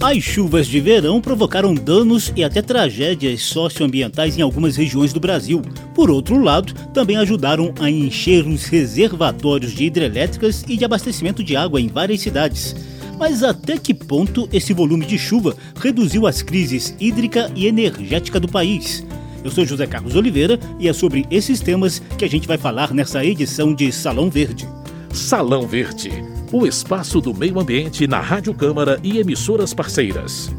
As chuvas de verão provocaram danos e até tragédias socioambientais em algumas regiões do Brasil. Por outro lado, também ajudaram a encher os reservatórios de hidrelétricas e de abastecimento de água em várias cidades. Mas até que ponto esse volume de chuva reduziu as crises hídrica e energética do país? Eu sou José Carlos Oliveira e é sobre esses temas que a gente vai falar nessa edição de Salão Verde. Salão Verde, o espaço do meio ambiente na Rádio Câmara e emissoras parceiras.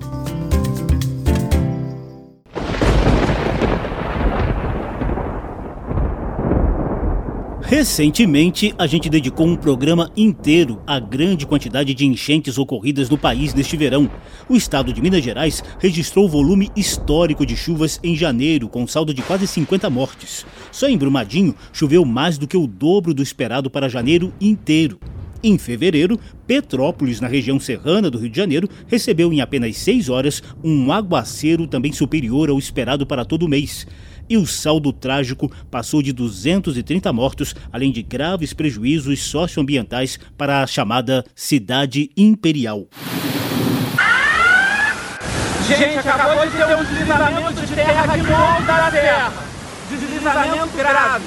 Recentemente, a gente dedicou um programa inteiro à grande quantidade de enchentes ocorridas no país neste verão. O estado de Minas Gerais registrou volume histórico de chuvas em janeiro, com saldo de quase 50 mortes. Só em Brumadinho choveu mais do que o dobro do esperado para janeiro inteiro. Em fevereiro, Petrópolis, na região serrana do Rio de Janeiro, recebeu em apenas seis horas um aguaceiro também superior ao esperado para todo o mês e o saldo trágico passou de 230 mortos, além de graves prejuízos socioambientais para a chamada Cidade Imperial. Gente, acabou de ter um deslizamento de terra de novo da terra. Deslizamento grave.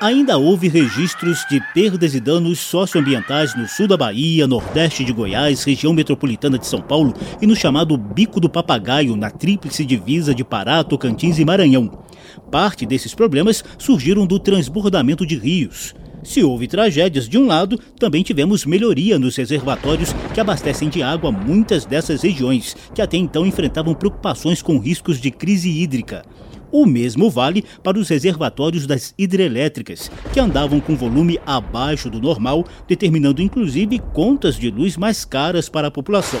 Ainda houve registros de perdas e danos socioambientais no sul da Bahia, nordeste de Goiás, região metropolitana de São Paulo e no chamado Bico do Papagaio, na tríplice divisa de Pará, Tocantins e Maranhão. Parte desses problemas surgiram do transbordamento de rios. Se houve tragédias de um lado, também tivemos melhoria nos reservatórios que abastecem de água muitas dessas regiões, que até então enfrentavam preocupações com riscos de crise hídrica. O mesmo vale para os reservatórios das hidrelétricas, que andavam com volume abaixo do normal, determinando inclusive contas de luz mais caras para a população.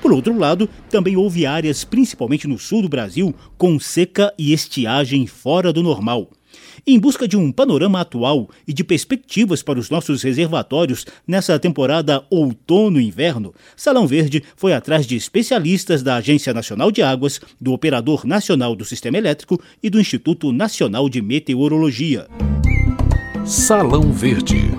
Por outro lado, também houve áreas, principalmente no sul do Brasil, com seca e estiagem fora do normal. Em busca de um panorama atual e de perspectivas para os nossos reservatórios nessa temporada outono-inverno, Salão Verde foi atrás de especialistas da Agência Nacional de Águas, do Operador Nacional do Sistema Elétrico e do Instituto Nacional de Meteorologia. Salão Verde.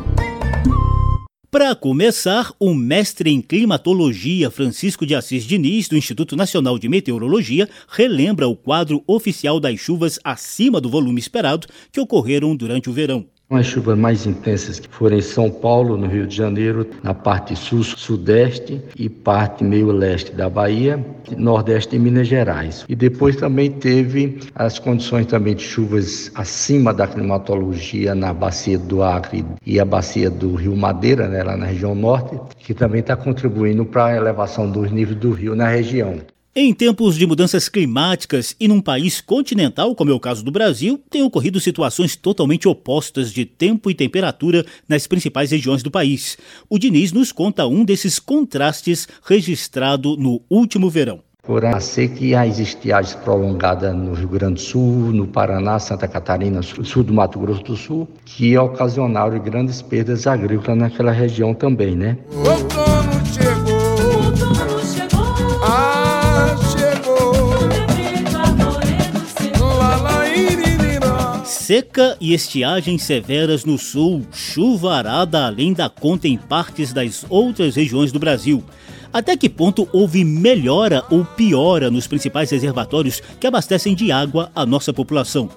Para começar, o mestre em climatologia Francisco de Assis Diniz, do Instituto Nacional de Meteorologia, relembra o quadro oficial das chuvas acima do volume esperado que ocorreram durante o verão. As chuvas mais intensas que foram em São Paulo, no Rio de Janeiro, na parte sul, sudeste e parte meio leste da Bahia, nordeste e Minas Gerais. E depois também teve as condições também de chuvas acima da climatologia na bacia do Acre e a bacia do Rio Madeira, né, lá na região norte, que também está contribuindo para a elevação dos níveis do rio na região. Em tempos de mudanças climáticas e num país continental, como é o caso do Brasil, têm ocorrido situações totalmente opostas de tempo e temperatura nas principais regiões do país. O Diniz nos conta um desses contrastes registrado no último verão. Por a seca e as estiagens prolongadas no Rio Grande do Sul, no Paraná, Santa Catarina, sul do Mato Grosso do Sul, que ocasionaram grandes perdas agrícolas naquela região também, né? Seca e estiagens severas no sul, chuva arada além da conta em partes das outras regiões do Brasil. Até que ponto houve melhora ou piora nos principais reservatórios que abastecem de água a nossa população?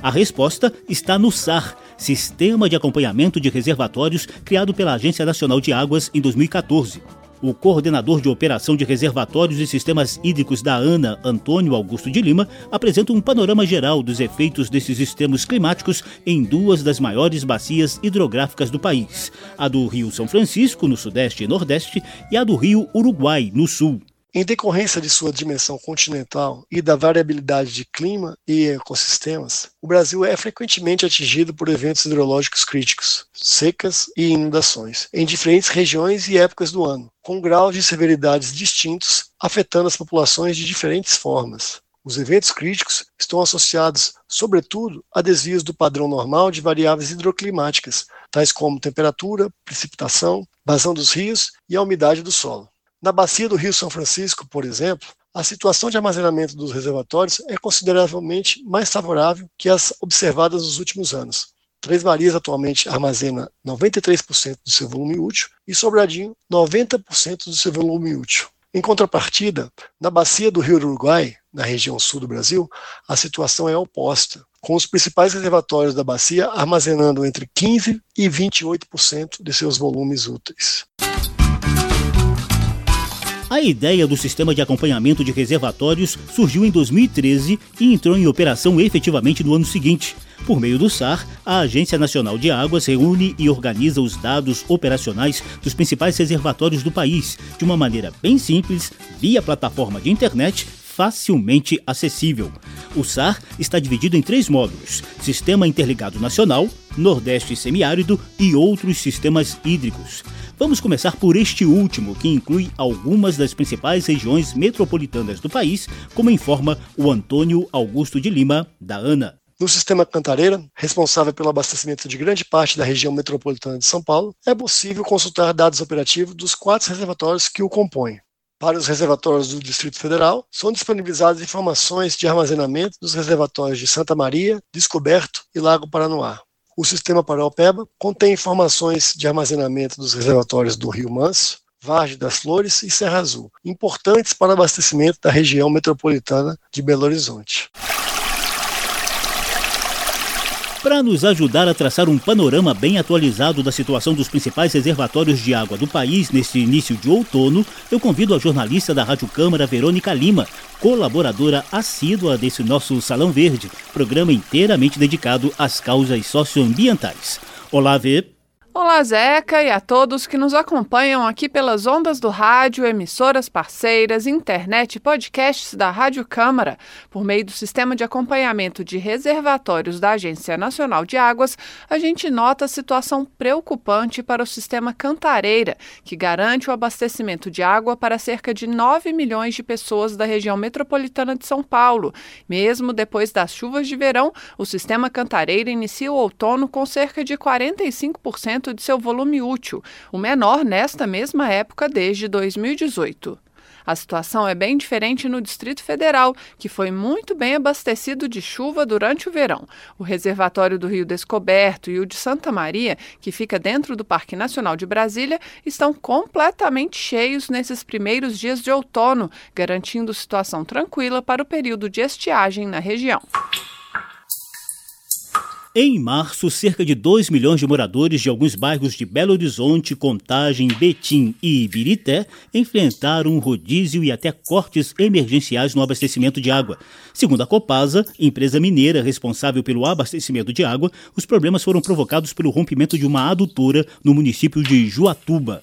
A resposta está no SAR, Sistema de Acompanhamento de Reservatórios, criado pela Agência Nacional de Águas em 2014. O coordenador de operação de reservatórios e sistemas hídricos da ANA, Antônio Augusto de Lima, apresenta um panorama geral dos efeitos desses sistemas climáticos em duas das maiores bacias hidrográficas do país: a do Rio São Francisco, no Sudeste e Nordeste, e a do Rio Uruguai, no Sul. Em decorrência de sua dimensão continental e da variabilidade de clima e ecossistemas, o Brasil é frequentemente atingido por eventos hidrológicos críticos, secas e inundações, em diferentes regiões e épocas do ano, com graus de severidades distintos, afetando as populações de diferentes formas. Os eventos críticos estão associados, sobretudo, a desvios do padrão normal de variáveis hidroclimáticas, tais como temperatura, precipitação, vazão dos rios e a umidade do solo. Na bacia do Rio São Francisco, por exemplo, a situação de armazenamento dos reservatórios é consideravelmente mais favorável que as observadas nos últimos anos. Três Marias atualmente armazena 93% do seu volume útil e Sobradinho 90% do seu volume útil. Em contrapartida, na bacia do Rio Uruguai, na região sul do Brasil, a situação é oposta, com os principais reservatórios da bacia armazenando entre 15% e 28% de seus volumes úteis. A ideia do sistema de acompanhamento de reservatórios surgiu em 2013 e entrou em operação efetivamente no ano seguinte. Por meio do SAR, a Agência Nacional de Águas reúne e organiza os dados operacionais dos principais reservatórios do país, de uma maneira bem simples, via plataforma de internet facilmente acessível. O SAR está dividido em três módulos: Sistema Interligado Nacional, Nordeste Semiárido e outros sistemas hídricos. Vamos começar por este último, que inclui algumas das principais regiões metropolitanas do país, como informa o Antônio Augusto de Lima, da ANA. No sistema Cantareira, responsável pelo abastecimento de grande parte da região metropolitana de São Paulo, é possível consultar dados operativos dos quatro reservatórios que o compõem. Para os reservatórios do Distrito Federal, são disponibilizadas informações de armazenamento dos reservatórios de Santa Maria, Descoberto e Lago Paranoá. O sistema Paraopeba contém informações de armazenamento dos reservatórios do Rio Manso, Vargem das Flores e Serra Azul, importantes para o abastecimento da região metropolitana de Belo Horizonte. Para nos ajudar a traçar um panorama bem atualizado da situação dos principais reservatórios de água do país neste início de outono, eu convido a jornalista da Rádio Câmara, Verônica Lima, colaboradora assídua desse nosso Salão Verde, programa inteiramente dedicado às causas socioambientais. Olá, Vê. Olá, Zeca, e a todos que nos acompanham aqui pelas ondas do rádio, emissoras parceiras, internet e podcasts da Rádio Câmara. Por meio do sistema de acompanhamento de reservatórios da Agência Nacional de Águas, a gente nota a situação preocupante para o sistema Cantareira, que garante o abastecimento de água para cerca de 9 milhões de pessoas da região metropolitana de São Paulo. Mesmo depois das chuvas de verão, o sistema Cantareira inicia o outono com cerca de 45% de seu volume útil, o menor nesta mesma época desde 2018. A situação é bem diferente no Distrito Federal, que foi muito bem abastecido de chuva durante o verão. O reservatório do Rio Descoberto e o de Santa Maria, que fica dentro do Parque Nacional de Brasília, estão completamente cheios nesses primeiros dias de outono, garantindo situação tranquila para o período de estiagem na região. Em março, cerca de 2 milhões de moradores de alguns bairros de Belo Horizonte, Contagem, Betim e Ibirité enfrentaram um rodízio e até cortes emergenciais no abastecimento de água. Segundo a Copasa, empresa mineira responsável pelo abastecimento de água, os problemas foram provocados pelo rompimento de uma adutora no município de Juatuba.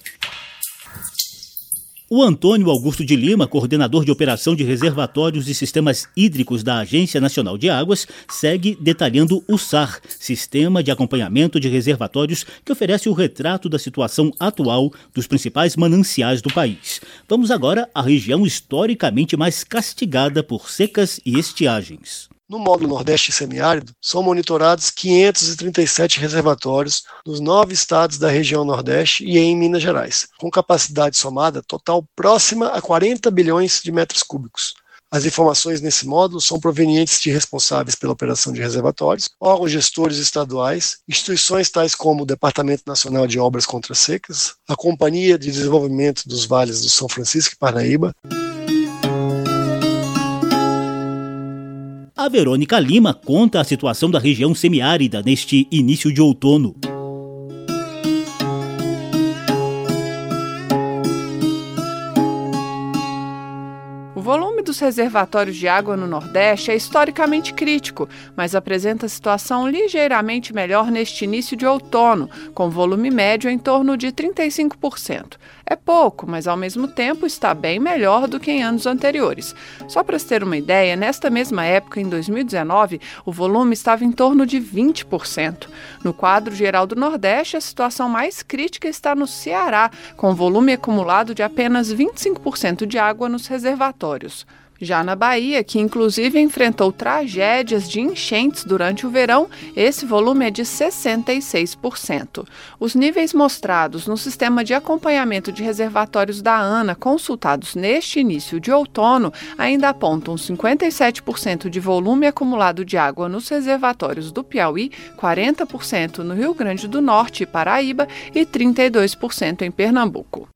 O Antônio Augusto de Lima, coordenador de operação de reservatórios e sistemas hídricos da Agência Nacional de Águas, segue detalhando o SAR, Sistema de Acompanhamento de Reservatórios, que oferece o retrato da situação atual dos principais mananciais do país. Vamos agora à região historicamente mais castigada por secas e estiagens. No módulo Nordeste Semiárido, são monitorados 537 reservatórios nos nove estados da região Nordeste e em Minas Gerais, com capacidade somada total próxima a 40 bilhões de metros cúbicos. As informações nesse módulo são provenientes de responsáveis pela operação de reservatórios, órgãos gestores estaduais, instituições tais como o Departamento Nacional de Obras Contra Secas, a Companhia de Desenvolvimento dos Vales do São Francisco e Parnaíba, A Verônica Lima conta a situação da região semiárida neste início de outono. Dos reservatórios de água no Nordeste é historicamente crítico, mas apresenta situação ligeiramente melhor neste início de outono, com volume médio em torno de 35%. É pouco, mas ao mesmo tempo está bem melhor do que em anos anteriores. Só para se ter uma ideia, nesta mesma época, em 2019, o volume estava em torno de 20%. No quadro geral do Nordeste, a situação mais crítica está no Ceará, com volume acumulado de apenas 25% de água nos reservatórios. Já na Bahia, que inclusive enfrentou tragédias de enchentes durante o verão, esse volume é de 66%. Os níveis mostrados no sistema de acompanhamento de reservatórios da ANA, consultados neste início de outono, ainda apontam 57% de volume acumulado de água nos reservatórios do Piauí, 40% no Rio Grande do Norte e Paraíba e 32% em Pernambuco.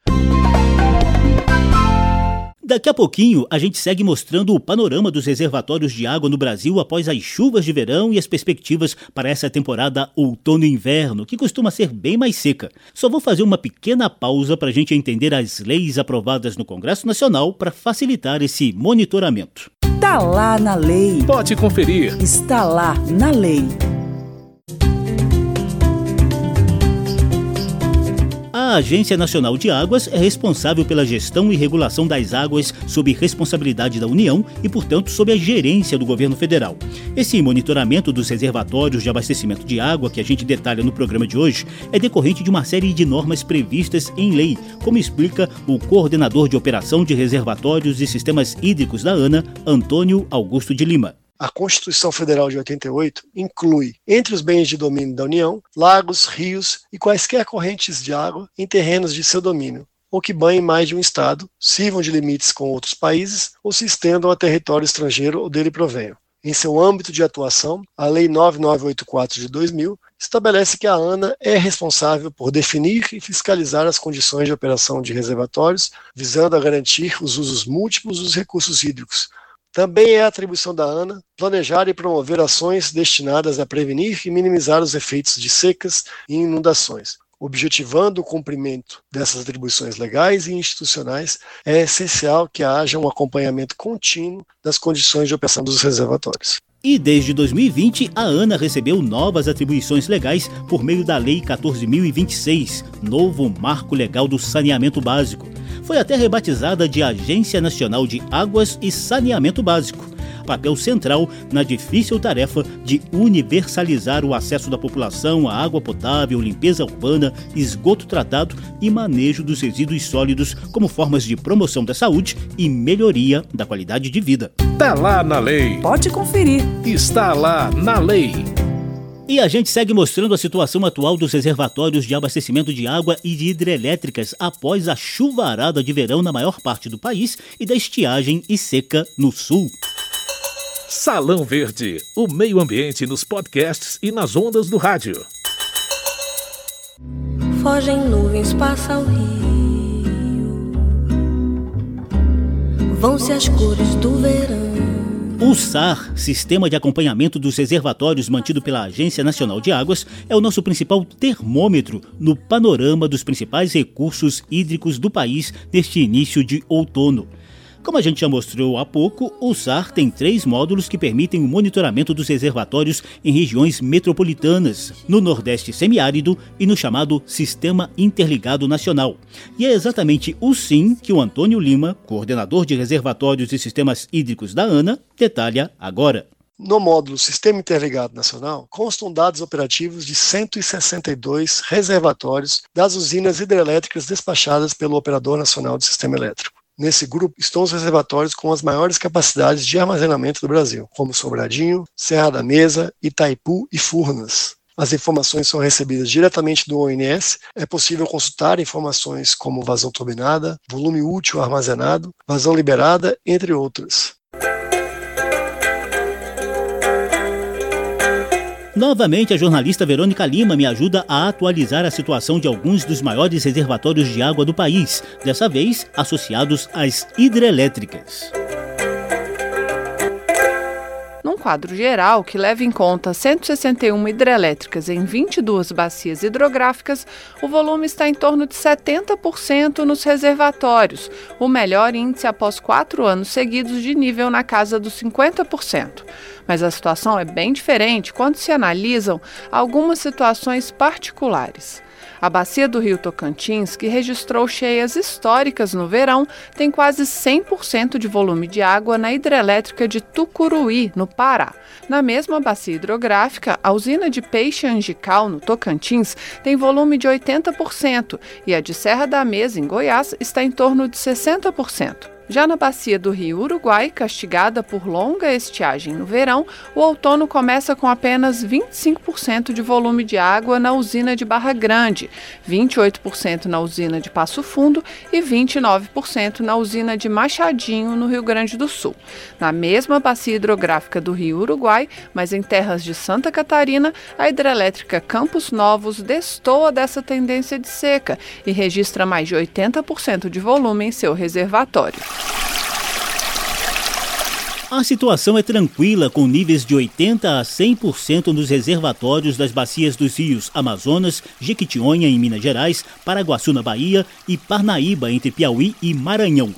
Daqui a pouquinho, a gente segue mostrando o panorama dos reservatórios de água no Brasil após as chuvas de verão e as perspectivas para essa temporada outono-inverno, que costuma ser bem mais seca. Só vou fazer uma pequena pausa para a gente entender as leis aprovadas no Congresso Nacional para facilitar esse monitoramento. Está lá na lei. Pode conferir. Está lá na lei. A Agência Nacional de Águas é responsável pela gestão e regulação das águas sob responsabilidade da União e, portanto, sob a gerência do governo federal. Esse monitoramento dos reservatórios de abastecimento de água que a gente detalha no programa de hoje é decorrente de uma série de normas previstas em lei, como explica o coordenador de operação de reservatórios e sistemas hídricos da ANA, Antônio Augusto de Lima. A Constituição Federal de 88 inclui, entre os bens de domínio da União, lagos, rios e quaisquer correntes de água em terrenos de seu domínio, ou que banhem mais de um Estado, sirvam de limites com outros países ou se estendam a território estrangeiro ou dele provenham. Em seu âmbito de atuação, a Lei 9984 de 2000 estabelece que a ANA é responsável por definir e fiscalizar as condições de operação de reservatórios, visando a garantir os usos múltiplos dos recursos hídricos, também é atribuição da ANA planejar e promover ações destinadas a prevenir e minimizar os efeitos de secas e inundações. Objetivando o cumprimento dessas atribuições legais e institucionais, é essencial que haja um acompanhamento contínuo das condições de operação dos reservatórios. E desde 2020, a ANA recebeu novas atribuições legais por meio da Lei 14.026, novo marco legal do saneamento básico foi até rebatizada de Agência Nacional de Águas e Saneamento Básico, papel central na difícil tarefa de universalizar o acesso da população à água potável, limpeza urbana, esgoto tratado e manejo dos resíduos sólidos como formas de promoção da saúde e melhoria da qualidade de vida. Está lá na lei. Pode conferir. Está lá na lei. E a gente segue mostrando a situação atual dos reservatórios de abastecimento de água e de hidrelétricas após a chuvarada de verão na maior parte do país e da estiagem e seca no sul. Salão Verde, o meio ambiente nos podcasts e nas ondas do rádio. Fogem nuvens, passa o rio. Vão-se as cores do verão. O SAR, Sistema de Acompanhamento dos Reservatórios mantido pela Agência Nacional de Águas, é o nosso principal termômetro no panorama dos principais recursos hídricos do país neste início de outono. Como a gente já mostrou há pouco, o SAR tem três módulos que permitem o monitoramento dos reservatórios em regiões metropolitanas, no Nordeste semiárido e no chamado Sistema Interligado Nacional. E é exatamente o SIM que o Antônio Lima, coordenador de reservatórios e sistemas hídricos da ANA, detalha agora. No módulo Sistema Interligado Nacional, constam dados operativos de 162 reservatórios das usinas hidrelétricas despachadas pelo Operador Nacional do Sistema Elétrico. Nesse grupo estão os reservatórios com as maiores capacidades de armazenamento do Brasil, como Sobradinho, Serra da Mesa, Itaipu e Furnas. As informações são recebidas diretamente do ONS. É possível consultar informações como vazão turbinada, volume útil armazenado, vazão liberada, entre outras. Novamente, a jornalista Verônica Lima me ajuda a atualizar a situação de alguns dos maiores reservatórios de água do país, dessa vez associados às hidrelétricas quadro geral que leva em conta 161 hidrelétricas em 22 bacias hidrográficas, o volume está em torno de 70% nos reservatórios, o melhor índice após quatro anos seguidos de nível na casa dos 50%. Mas a situação é bem diferente quando se analisam algumas situações particulares. A bacia do Rio Tocantins, que registrou cheias históricas no verão, tem quase 100% de volume de água na hidrelétrica de Tucuruí, no Pará. Na mesma bacia hidrográfica, a usina de peixe angical, no Tocantins, tem volume de 80% e a de Serra da Mesa, em Goiás, está em torno de 60%. Já na bacia do rio Uruguai, castigada por longa estiagem no verão, o outono começa com apenas 25% de volume de água na usina de Barra Grande, 28% na usina de Passo Fundo e 29% na usina de Machadinho, no Rio Grande do Sul. Na mesma bacia hidrográfica do rio Uruguai, mas em terras de Santa Catarina, a hidrelétrica Campos Novos destoa dessa tendência de seca e registra mais de 80% de volume em seu reservatório. A situação é tranquila, com níveis de 80% a 100% nos reservatórios das bacias dos rios Amazonas, Jequitinhonha, em Minas Gerais, Paraguaçu, na Bahia e Parnaíba, entre Piauí e Maranhão.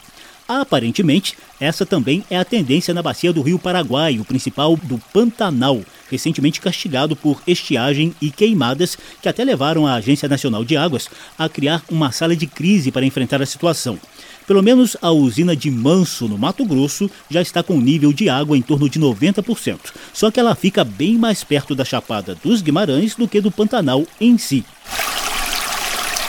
Aparentemente, essa também é a tendência na bacia do Rio Paraguai, o principal do Pantanal, recentemente castigado por estiagem e queimadas que até levaram a Agência Nacional de Águas a criar uma sala de crise para enfrentar a situação. Pelo menos a usina de Manso, no Mato Grosso, já está com nível de água em torno de 90%. Só que ela fica bem mais perto da Chapada dos Guimarães do que do Pantanal em si.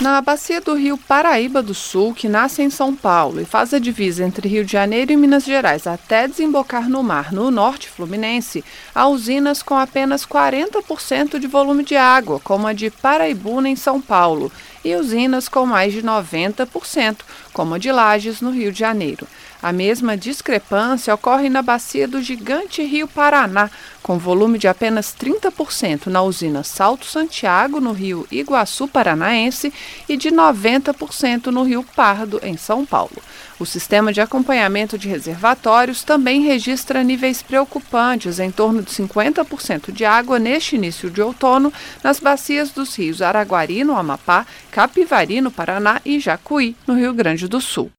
Na bacia do rio Paraíba do Sul, que nasce em São Paulo e faz a divisa entre Rio de Janeiro e Minas Gerais até desembocar no mar no norte fluminense, há usinas com apenas 40% de volume de água, como a de Paraibuna em São Paulo, e usinas com mais de 90%, como a de Lages no Rio de Janeiro. A mesma discrepância ocorre na bacia do gigante Rio Paraná, com volume de apenas 30% na usina Salto Santiago, no Rio Iguaçu Paranaense, e de 90% no Rio Pardo, em São Paulo. O sistema de acompanhamento de reservatórios também registra níveis preocupantes, em torno de 50% de água neste início de outono, nas bacias dos rios Araguari, no Amapá, Capivari, no Paraná e Jacuí, no Rio Grande do Sul.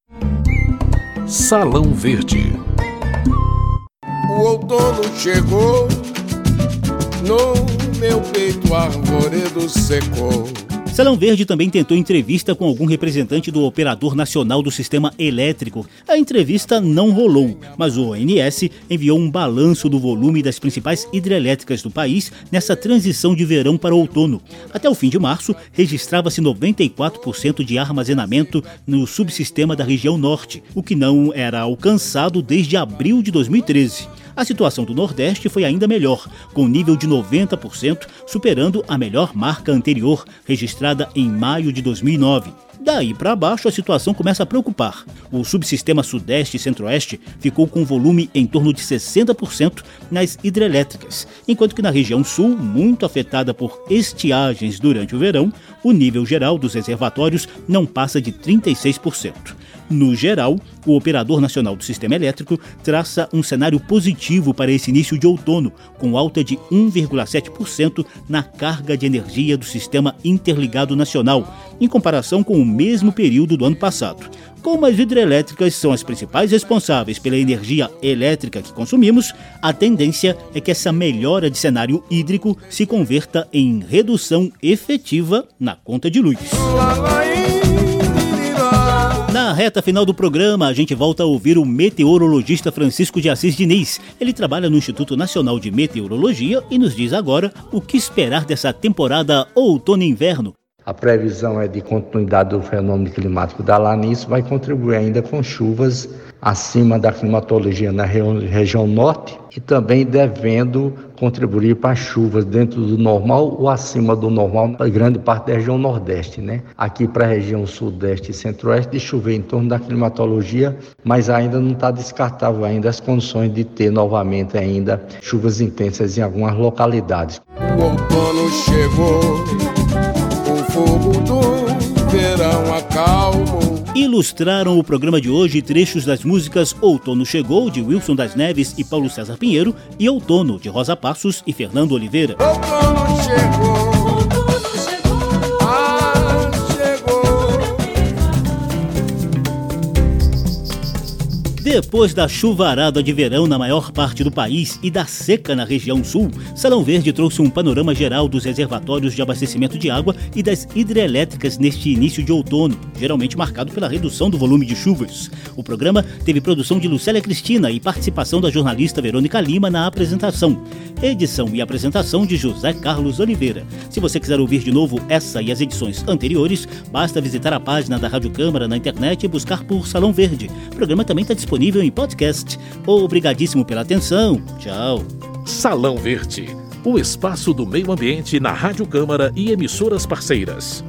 Salão Verde. O outono chegou, no meu peito arvoredo secou. Salão Verde também tentou entrevista com algum representante do Operador Nacional do Sistema Elétrico. A entrevista não rolou, mas o ONS enviou um balanço do volume das principais hidrelétricas do país nessa transição de verão para outono. Até o fim de março, registrava-se 94% de armazenamento no subsistema da região norte, o que não era alcançado desde abril de 2013. A situação do Nordeste foi ainda melhor, com nível de 90%, superando a melhor marca anterior, registrada em maio de 2009. Daí para baixo, a situação começa a preocupar. O subsistema Sudeste e Centro-Oeste ficou com volume em torno de 60% nas hidrelétricas, enquanto que na região Sul, muito afetada por estiagens durante o verão, o nível geral dos reservatórios não passa de 36%. No geral, o Operador Nacional do Sistema Elétrico traça um cenário positivo para esse início de outono, com alta de 1,7% na carga de energia do Sistema Interligado Nacional, em comparação com o mesmo período do ano passado. Como as hidrelétricas são as principais responsáveis pela energia elétrica que consumimos, a tendência é que essa melhora de cenário hídrico se converta em redução efetiva na conta de luz. Reta final do programa, a gente volta a ouvir o meteorologista Francisco de Assis Diniz. Ele trabalha no Instituto Nacional de Meteorologia e nos diz agora o que esperar dessa temporada outono-inverno. A previsão é de continuidade do fenômeno climático da isso vai contribuir ainda com chuvas acima da climatologia na região norte e também devendo contribuir para chuvas dentro do normal ou acima do normal na grande parte da região nordeste, né? Aqui para a região sudeste e centro-oeste chover em torno da climatologia, mas ainda não está descartável ainda as condições de ter novamente ainda chuvas intensas em algumas localidades. O outono chegou, o fogo do verão acalmou. Ilustraram o programa de hoje trechos das músicas Outono Chegou, de Wilson das Neves e Paulo César Pinheiro, e Outono, de Rosa Passos e Fernando Oliveira. Outono chegou. Depois da chuvarada de verão na maior parte do país e da seca na região sul, Salão Verde trouxe um panorama geral dos reservatórios de abastecimento de água e das hidrelétricas neste início de outono, geralmente marcado pela redução do volume de chuvas. O programa teve produção de Lucélia Cristina e participação da jornalista Verônica Lima na apresentação. Edição e apresentação de José Carlos Oliveira. Se você quiser ouvir de novo essa e as edições anteriores, basta visitar a página da Rádio Câmara na internet e buscar por Salão Verde. O programa também está disponível em podcast. Obrigadíssimo pela atenção. Tchau. Salão Verde, o espaço do meio ambiente na Rádio Câmara e emissoras parceiras.